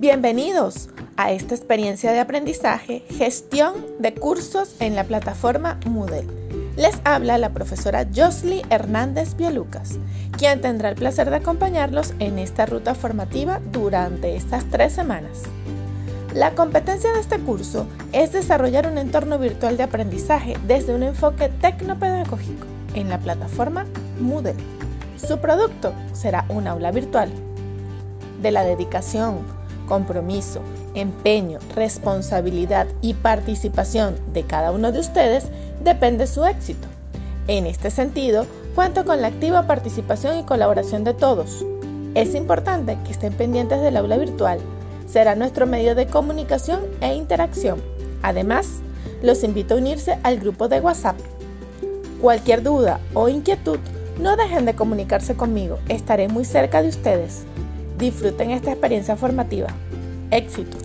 Bienvenidos a esta experiencia de aprendizaje, gestión de cursos en la plataforma Moodle. Les habla la profesora Josly Hernández Pialucas, quien tendrá el placer de acompañarlos en esta ruta formativa durante estas tres semanas. La competencia de este curso es desarrollar un entorno virtual de aprendizaje desde un enfoque tecnopedagógico en la plataforma Moodle. Su producto será un aula virtual. De la dedicación, compromiso, empeño, responsabilidad y participación de cada uno de ustedes depende su éxito. En este sentido, cuento con la activa participación y colaboración de todos. Es importante que estén pendientes del aula virtual. Será nuestro medio de comunicación e interacción. Además, los invito a unirse al grupo de WhatsApp. Cualquier duda o inquietud, no dejen de comunicarse conmigo. Estaré muy cerca de ustedes. Disfruten esta experiencia formativa. Éxito.